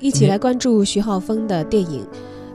一起来关注徐浩峰的电影《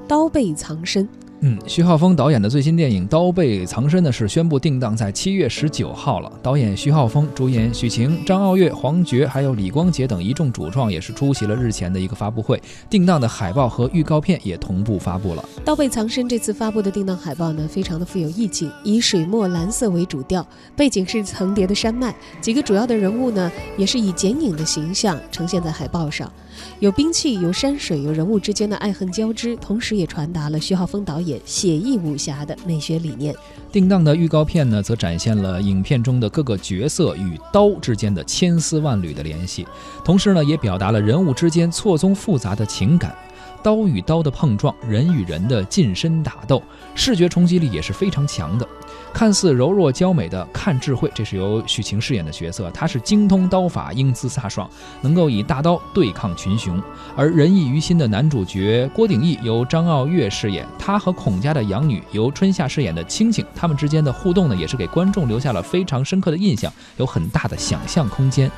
刀背藏身》。嗯，徐浩峰导演的最新电影《刀背藏身》呢是宣布定档在七月十九号了。导演徐浩峰，主演许晴、张傲月、黄觉，还有李光洁等一众主创也是出席了日前的一个发布会。定档的海报和预告片也同步发布了。《刀背藏身》这次发布的定档海报呢，非常的富有意境，以水墨蓝色为主调，背景是层叠的山脉，几个主要的人物呢也是以剪影的形象呈现在海报上，有兵器，有山水，有人物之间的爱恨交织，同时也传达了徐浩峰导演。写意武侠的美学理念。定档的预告片呢，则展现了影片中的各个角色与刀之间的千丝万缕的联系，同时呢，也表达了人物之间错综复杂的情感。刀与刀的碰撞，人与人的近身打斗，视觉冲击力也是非常强的。看似柔弱娇美的看智慧，这是由许晴饰演的角色，她是精通刀法，英姿飒爽，能够以大刀对抗群雄。而仁义于心的男主角郭鼎义由张傲月饰演，他和孔家的养女由春夏饰演的青青，他们之间的互动呢，也是给观众留下了非常深刻的印象，有很大的想象空间。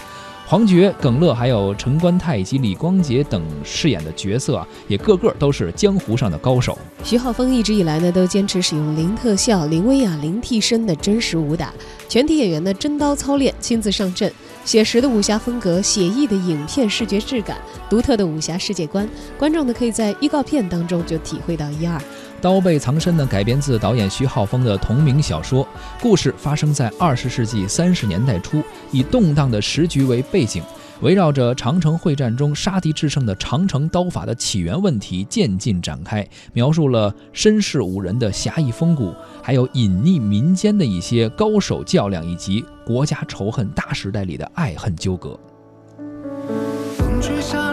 黄觉、耿乐，还有陈官泰以及李光洁等饰演的角色啊，也个个都是江湖上的高手。徐浩峰一直以来呢，都坚持使用零特效、零威亚、零替身的真实武打，全体演员呢真刀操练，亲自上阵，写实的武侠风格，写意的影片视觉质感，独特的武侠世界观，观众呢可以在预告片当中就体会到一二。刀背藏身呢，改编自导演徐浩峰的同名小说，故事发生在二十世纪三十年代初，以动荡的时局为背景，围绕着长城会战中杀敌制胜的长城刀法的起源问题渐进展开，描述了身世武人的侠义风骨，还有隐匿民间的一些高手较量，以及国家仇恨大时代里的爱恨纠葛。风吹沙